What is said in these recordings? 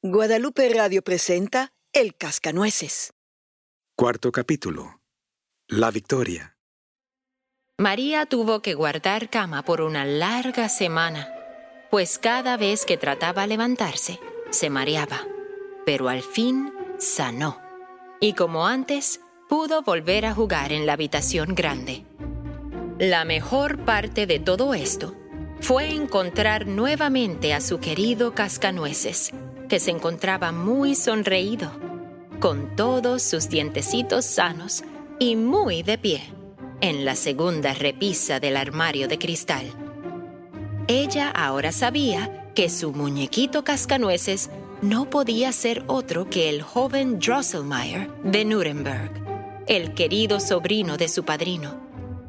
Guadalupe Radio presenta El Cascanueces. Cuarto capítulo. La victoria. María tuvo que guardar cama por una larga semana, pues cada vez que trataba levantarse, se mareaba, pero al fin sanó. Y como antes, pudo volver a jugar en la habitación grande. La mejor parte de todo esto fue encontrar nuevamente a su querido Cascanueces, que se encontraba muy sonreído, con todos sus dientecitos sanos y muy de pie, en la segunda repisa del armario de cristal. Ella ahora sabía que su muñequito Cascanueces no podía ser otro que el joven Drosselmeyer de Nuremberg, el querido sobrino de su padrino.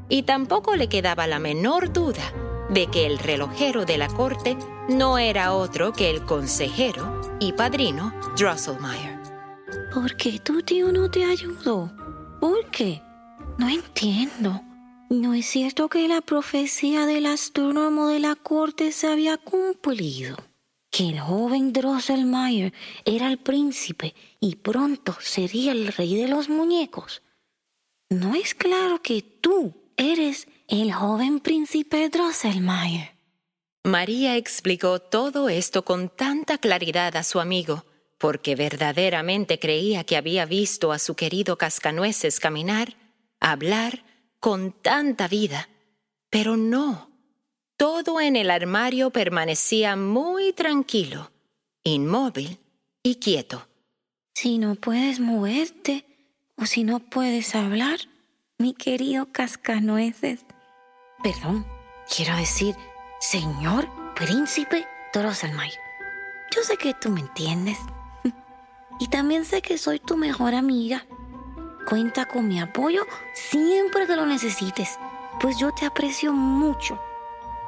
Y tampoco le quedaba la menor duda de que el relojero de la corte no era otro que el consejero y padrino Drosselmeyer. ¿Por qué tu tío no te ayudó? ¿Por qué? No entiendo. ¿No es cierto que la profecía del astrónomo de la corte se había cumplido? Que el joven Drosselmeyer era el príncipe y pronto sería el rey de los muñecos. ¿No es claro que tú eres el joven príncipe Drosselmeyer. María explicó todo esto con tanta claridad a su amigo, porque verdaderamente creía que había visto a su querido Cascanueces caminar, hablar, con tanta vida. Pero no, todo en el armario permanecía muy tranquilo, inmóvil y quieto. Si no puedes moverte o si no puedes hablar, mi querido Cascanueces, Perdón, quiero decir, señor príncipe Drosselmeyer. Yo sé que tú me entiendes. Y también sé que soy tu mejor amiga. Cuenta con mi apoyo siempre que lo necesites, pues yo te aprecio mucho.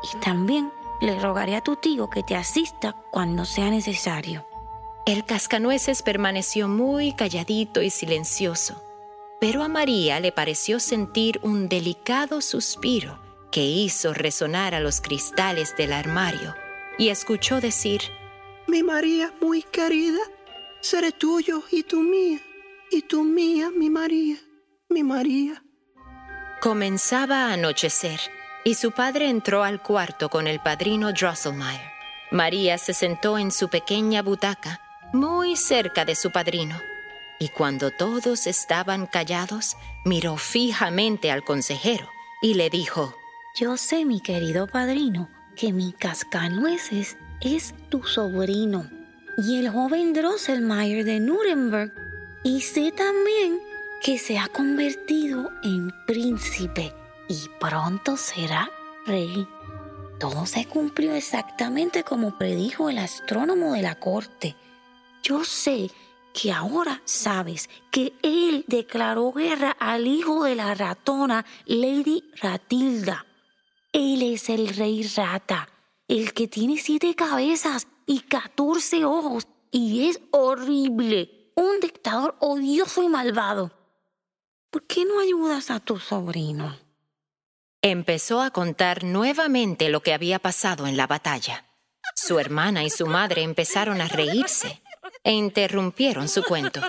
Y también le rogaré a tu tío que te asista cuando sea necesario. El cascanueces permaneció muy calladito y silencioso, pero a María le pareció sentir un delicado suspiro que hizo resonar a los cristales del armario y escuchó decir, Mi María muy querida, seré tuyo y tú mía, y tú mía, mi María, mi María. Comenzaba a anochecer y su padre entró al cuarto con el padrino Drosselmeyer. María se sentó en su pequeña butaca, muy cerca de su padrino, y cuando todos estaban callados, miró fijamente al consejero y le dijo, yo sé, mi querido padrino, que mi cascanueces es tu sobrino y el joven Drosselmeyer de Nuremberg. Y sé también que se ha convertido en príncipe y pronto será rey. Todo se cumplió exactamente como predijo el astrónomo de la corte. Yo sé que ahora sabes que él declaró guerra al hijo de la ratona, Lady Ratilda él es el rey rata, el que tiene siete cabezas y catorce ojos y es horrible, un dictador odioso y malvado. ¿Por qué no ayudas a tu sobrino? Empezó a contar nuevamente lo que había pasado en la batalla. Su hermana y su madre empezaron a reírse e interrumpieron su cuento.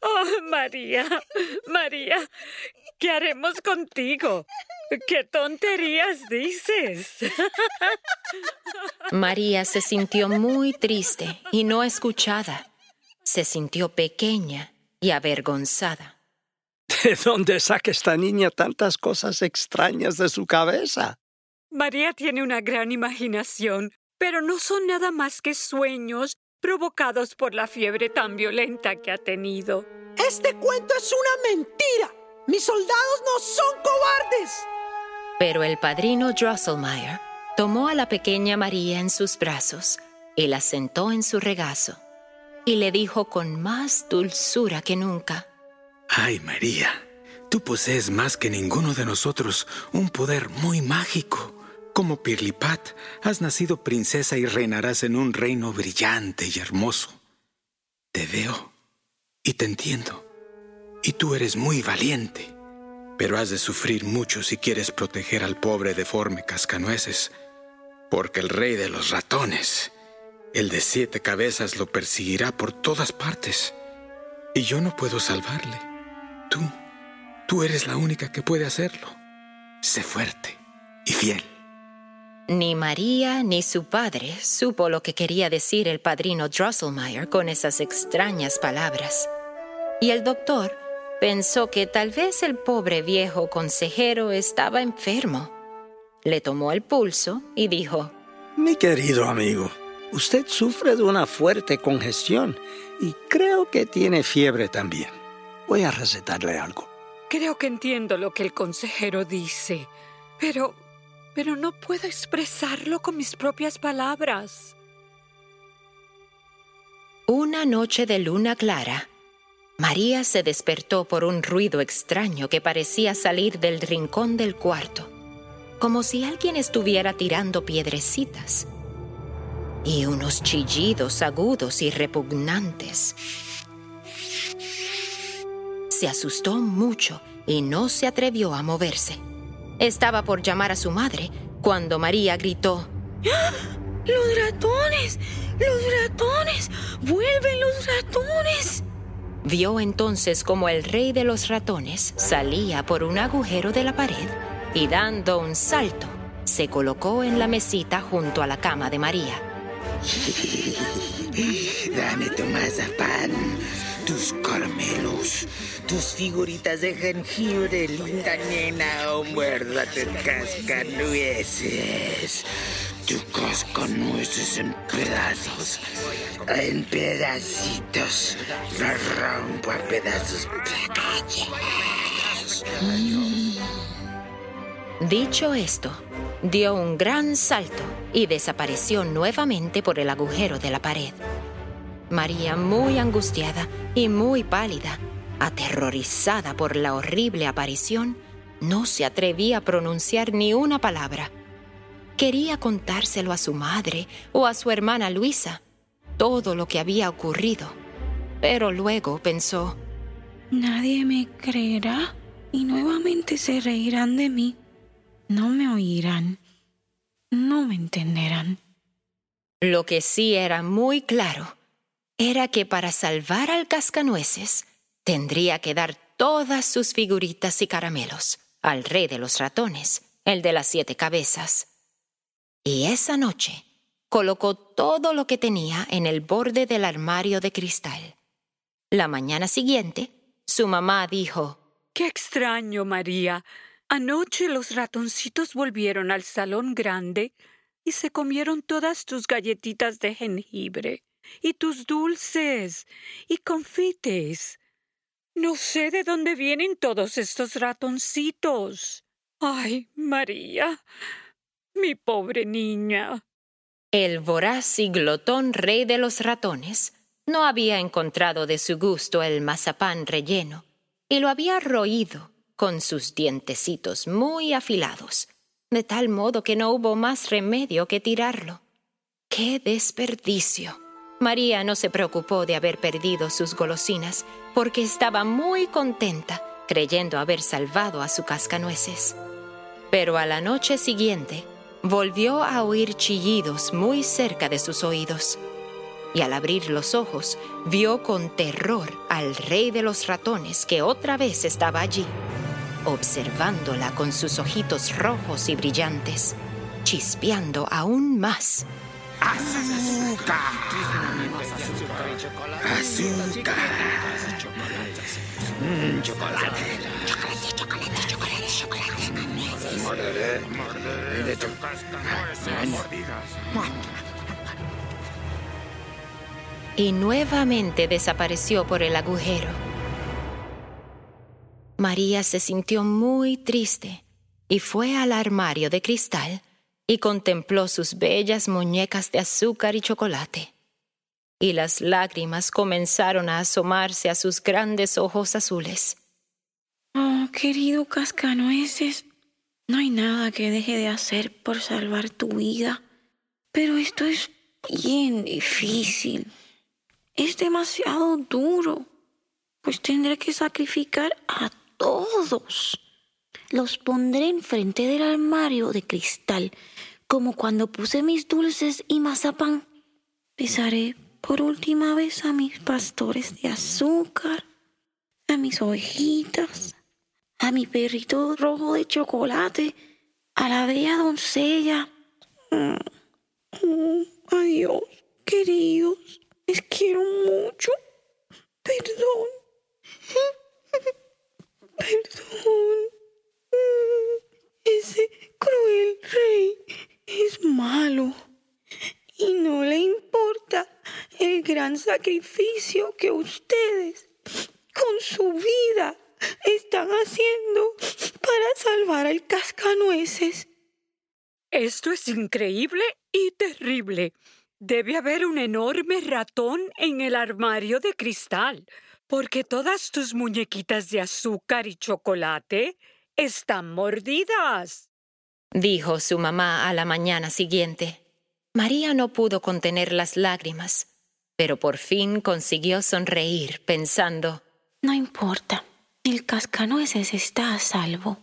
Oh, María, María, ¿qué haremos contigo? ¿Qué tonterías dices? María se sintió muy triste y no escuchada. Se sintió pequeña y avergonzada. ¿De dónde saca esta niña tantas cosas extrañas de su cabeza? María tiene una gran imaginación, pero no son nada más que sueños provocados por la fiebre tan violenta que ha tenido. Este cuento es una mentira. Mis soldados no son cobardes. Pero el padrino Drosselmeyer tomó a la pequeña María en sus brazos y la sentó en su regazo y le dijo con más dulzura que nunca, Ay María, tú posees más que ninguno de nosotros un poder muy mágico. Como Pirlipat, has nacido princesa y reinarás en un reino brillante y hermoso. Te veo y te entiendo. Y tú eres muy valiente, pero has de sufrir mucho si quieres proteger al pobre deforme cascanueces, porque el rey de los ratones El de siete cabezas lo perseguirá por todas partes. Y yo no puedo salvarle. Tú, tú eres la única que puede hacerlo. Sé fuerte y fiel. Ni María ni su padre supo lo que quería decir el padrino Drosselmeyer con esas extrañas palabras. Y el doctor pensó que tal vez el pobre viejo consejero estaba enfermo. Le tomó el pulso y dijo, Mi querido amigo, usted sufre de una fuerte congestión y creo que tiene fiebre también. Voy a recetarle algo. Creo que entiendo lo que el consejero dice, pero... pero no puedo expresarlo con mis propias palabras. Una noche de luna clara, María se despertó por un ruido extraño que parecía salir del rincón del cuarto, como si alguien estuviera tirando piedrecitas, y unos chillidos agudos y repugnantes. Se asustó mucho y no se atrevió a moverse. Estaba por llamar a su madre cuando María gritó, ¡Los ratones! ¡Los ratones! ¡Vuelven los ratones! Vio entonces como el rey de los ratones salía por un agujero de la pared y dando un salto, se colocó en la mesita junto a la cama de María. Dame tu mazapán, tus caramelos, tus figuritas de jengibre, linda nena, o muérdate cascanueces. Tu cascanueces en pedazos, en pedacitos. Lo rompo a pedazos. Dicho esto, dio un gran salto y desapareció nuevamente por el agujero de la pared. María, muy angustiada y muy pálida, aterrorizada por la horrible aparición, no se atrevía a pronunciar ni una palabra. Quería contárselo a su madre o a su hermana Luisa, todo lo que había ocurrido. Pero luego pensó, Nadie me creerá y nuevamente se reirán de mí. No me oirán. No me entenderán. Lo que sí era muy claro era que para salvar al cascanueces tendría que dar todas sus figuritas y caramelos al rey de los ratones, el de las siete cabezas. Y esa noche colocó todo lo que tenía en el borde del armario de cristal. La mañana siguiente, su mamá dijo, Qué extraño, María. Anoche los ratoncitos volvieron al salón grande y se comieron todas tus galletitas de jengibre y tus dulces y confites. No sé de dónde vienen todos estos ratoncitos. Ay, María, mi pobre niña. El voraz y glotón rey de los ratones no había encontrado de su gusto el mazapán relleno y lo había roído con sus dientecitos muy afilados, de tal modo que no hubo más remedio que tirarlo. ¡Qué desperdicio! María no se preocupó de haber perdido sus golosinas porque estaba muy contenta creyendo haber salvado a su cascanueces. Pero a la noche siguiente volvió a oír chillidos muy cerca de sus oídos y al abrir los ojos vio con terror al rey de los ratones que otra vez estaba allí, observándola con sus ojitos rojos y brillantes, chispeando aún más. ¡Azúcar! ¡Azúcar! Mm, chocolate. Chocolate, chocolate, y nuevamente desapareció por el agujero. María se sintió muy triste y fue al armario de cristal y contempló sus bellas muñecas de azúcar y chocolate. Y las lágrimas comenzaron a asomarse a sus grandes ojos azules. Oh, querido cascanueces, no hay nada que deje de hacer por salvar tu vida. Pero esto es bien difícil. Es demasiado duro, pues tendré que sacrificar a todos. Los pondré enfrente del armario de cristal, como cuando puse mis dulces y mazapán. besaré por última vez a mis pastores de azúcar, a mis ovejitas, a mi perrito rojo de chocolate, a la bella doncella. Mm, mm, adiós, queridos, les quiero mucho. Perdón. Perdón. Mm, ese cruel rey es malo y no le importa el gran sacrificio que ustedes con su vida están haciendo para salvar al cascanueces. Esto es increíble y terrible. Debe haber un enorme ratón en el armario de cristal, porque todas tus muñequitas de azúcar y chocolate están mordidas. Dijo su mamá a la mañana siguiente. María no pudo contener las lágrimas, pero por fin consiguió sonreír, pensando, No importa, el cascanueces está a salvo.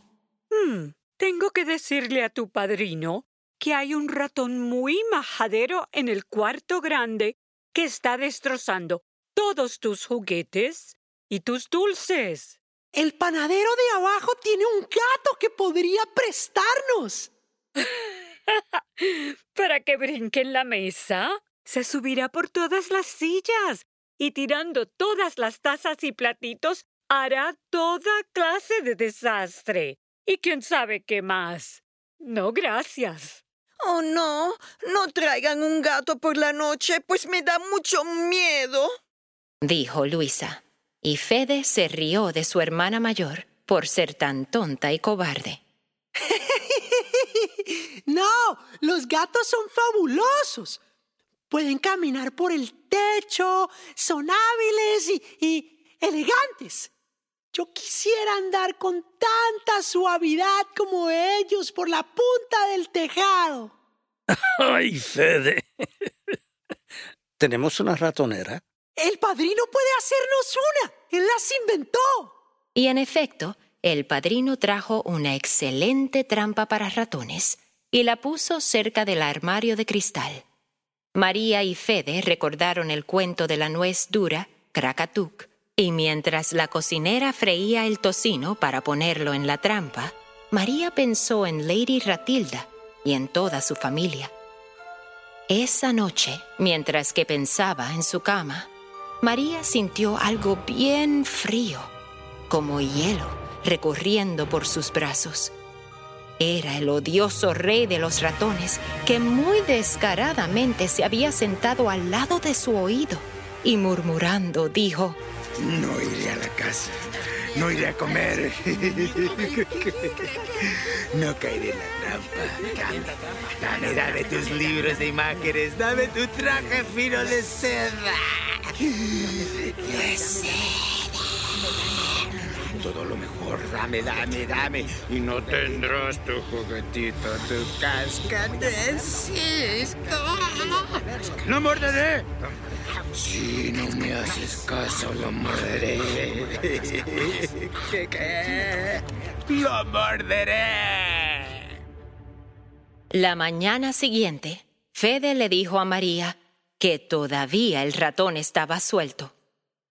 Hmm, tengo que decirle a tu padrino que hay un ratón muy majadero en el cuarto grande que está destrozando todos tus juguetes y tus dulces. El panadero de abajo tiene un gato que podría prestarnos. Para que brinque en la mesa, se subirá por todas las sillas y tirando todas las tazas y platitos hará toda clase de desastre. Y quién sabe qué más. No, gracias. Oh, no, no traigan un gato por la noche, pues me da mucho miedo. Dijo Luisa, y Fede se rió de su hermana mayor por ser tan tonta y cobarde. no, los gatos son fabulosos. Pueden caminar por el techo, son hábiles y, y elegantes. Yo quisiera andar con tanta suavidad como ellos por la punta del tejado. ¡Ay, Fede! ¿Tenemos una ratonera? El padrino puede hacernos una. Él las inventó. Y en efecto, el padrino trajo una excelente trampa para ratones y la puso cerca del armario de cristal. María y Fede recordaron el cuento de la nuez dura, Krakatuk, y mientras la cocinera freía el tocino para ponerlo en la trampa, María pensó en Lady Ratilda y en toda su familia. Esa noche, mientras que pensaba en su cama, María sintió algo bien frío, como hielo, recorriendo por sus brazos. Era el odioso rey de los ratones que muy descaradamente se había sentado al lado de su oído y murmurando dijo, No iré a la casa, no iré a comer, no caeré en la trampa. Dame, dame tus libros de imágenes, dame tu traje fino de seda. De seda. Todo lo mejor, dame, dame, dame. Y no tendrás tu juguetito, tu cascanueces. ¡Lo morderé! Si no me haces caso, lo morderé. ¿Qué, qué? ¡Lo morderé! La mañana siguiente, Fede le dijo a María que todavía el ratón estaba suelto.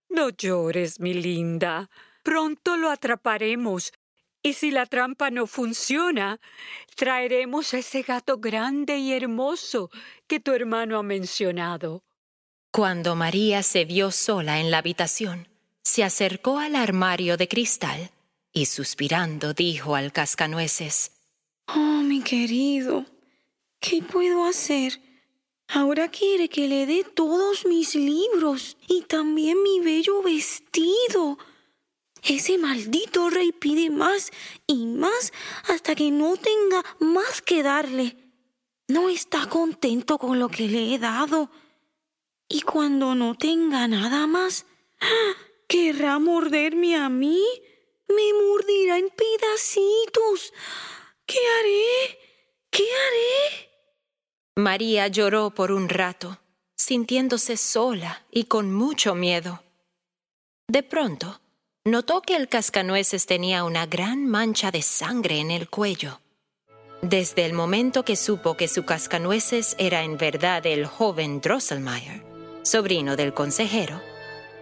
No llores, mi linda. Pronto lo atraparemos. Y si la trampa no funciona, traeremos a ese gato grande y hermoso que tu hermano ha mencionado. Cuando María se vio sola en la habitación, se acercó al armario de cristal y suspirando dijo al cascanueces, Oh, mi querido, ¿qué puedo hacer? Ahora quiere que le dé todos mis libros y también mi bello vestido. Ese maldito rey pide más y más hasta que no tenga más que darle. No está contento con lo que le he dado. Y cuando no tenga nada más, querrá morderme a mí. Me mordirá en pedacitos. ¿Qué haré? ¿Qué haré? María lloró por un rato, sintiéndose sola y con mucho miedo. De pronto, notó que el cascanueces tenía una gran mancha de sangre en el cuello. Desde el momento que supo que su cascanueces era en verdad el joven Drosselmeyer, sobrino del consejero,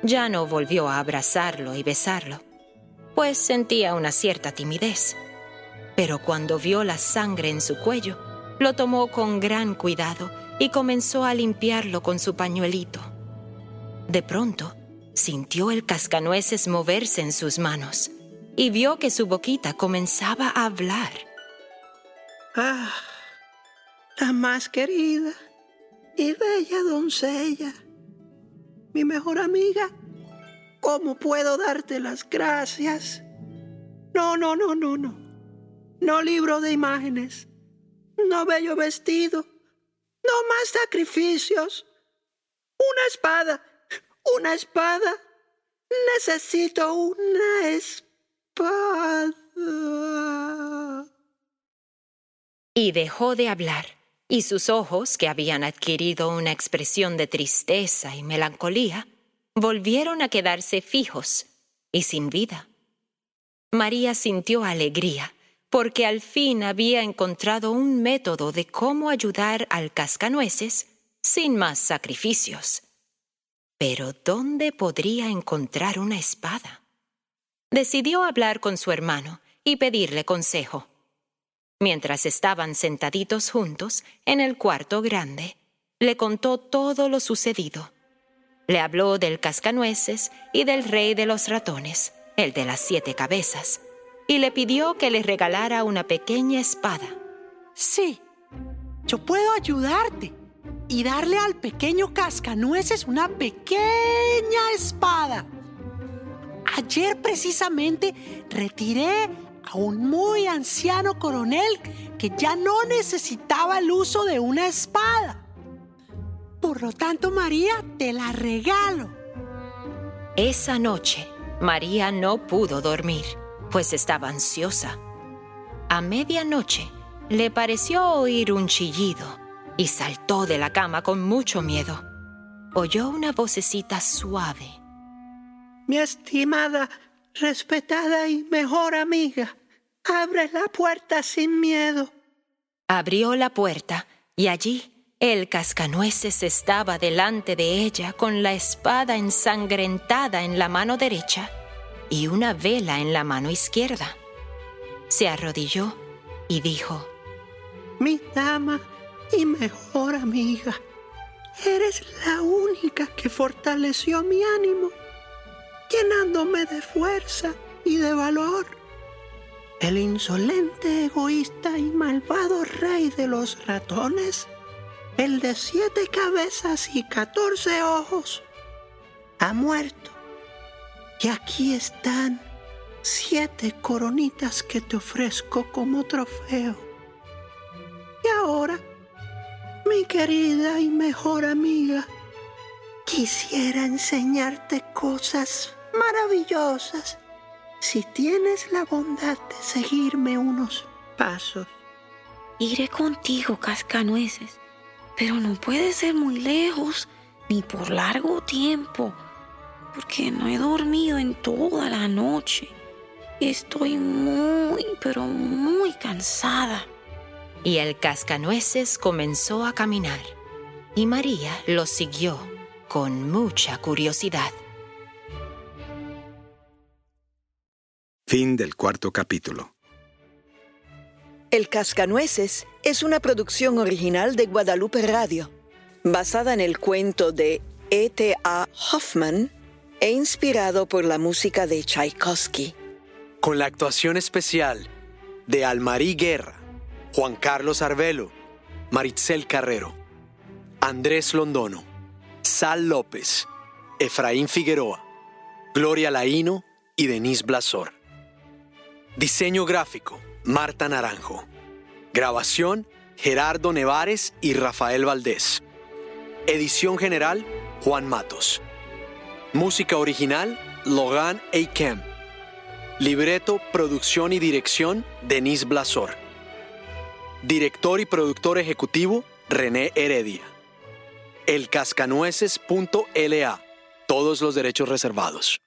ya no volvió a abrazarlo y besarlo, pues sentía una cierta timidez. Pero cuando vio la sangre en su cuello, lo tomó con gran cuidado y comenzó a limpiarlo con su pañuelito. De pronto, sintió el cascanueces moverse en sus manos y vio que su boquita comenzaba a hablar. Ah, la más querida y bella doncella, mi mejor amiga, ¿cómo puedo darte las gracias? No, no, no, no, no. No libro de imágenes, no bello vestido, no más sacrificios. Una espada, una espada. Necesito una espada. Y dejó de hablar, y sus ojos, que habían adquirido una expresión de tristeza y melancolía, volvieron a quedarse fijos y sin vida. María sintió alegría, porque al fin había encontrado un método de cómo ayudar al cascanueces sin más sacrificios. Pero ¿dónde podría encontrar una espada? Decidió hablar con su hermano y pedirle consejo. Mientras estaban sentaditos juntos en el cuarto grande, le contó todo lo sucedido. Le habló del cascanueces y del rey de los ratones, el de las siete cabezas, y le pidió que le regalara una pequeña espada. Sí, yo puedo ayudarte y darle al pequeño cascanueces una pequeña espada. Ayer precisamente retiré a un muy anciano coronel que ya no necesitaba el uso de una espada. Por lo tanto, María, te la regalo. Esa noche, María no pudo dormir, pues estaba ansiosa. A medianoche, le pareció oír un chillido y saltó de la cama con mucho miedo. Oyó una vocecita suave. Mi estimada, respetada y mejor amiga, abre la puerta sin miedo. Abrió la puerta y allí el cascanueces estaba delante de ella con la espada ensangrentada en la mano derecha y una vela en la mano izquierda. Se arrodilló y dijo, Mi dama y mejor amiga, eres la única que fortaleció mi ánimo llenándome de fuerza y de valor. El insolente, egoísta y malvado rey de los ratones, el de siete cabezas y catorce ojos, ha muerto. Y aquí están siete coronitas que te ofrezco como trofeo. Y ahora, mi querida y mejor amiga, quisiera enseñarte cosas maravillosas si tienes la bondad de seguirme unos pasos. Iré contigo, cascanueces, pero no puede ser muy lejos ni por largo tiempo, porque no he dormido en toda la noche. Estoy muy, pero muy cansada. Y el cascanueces comenzó a caminar, y María lo siguió con mucha curiosidad. Fin del cuarto capítulo. El Cascanueces es una producción original de Guadalupe Radio, basada en el cuento de E.T.A. Hoffman e inspirado por la música de Tchaikovsky. Con la actuación especial de Almarí Guerra, Juan Carlos Arbelo, Maritzel Carrero, Andrés Londono, Sal López, Efraín Figueroa, Gloria Laíno y Denise Blasor. Diseño gráfico, Marta Naranjo. Grabación, Gerardo Nevares y Rafael Valdés. Edición general, Juan Matos. Música original, Logan A. Kemp. Libreto, producción y dirección, Denise Blasor. Director y productor ejecutivo, René Heredia. Elcascanueces.la. Todos los derechos reservados.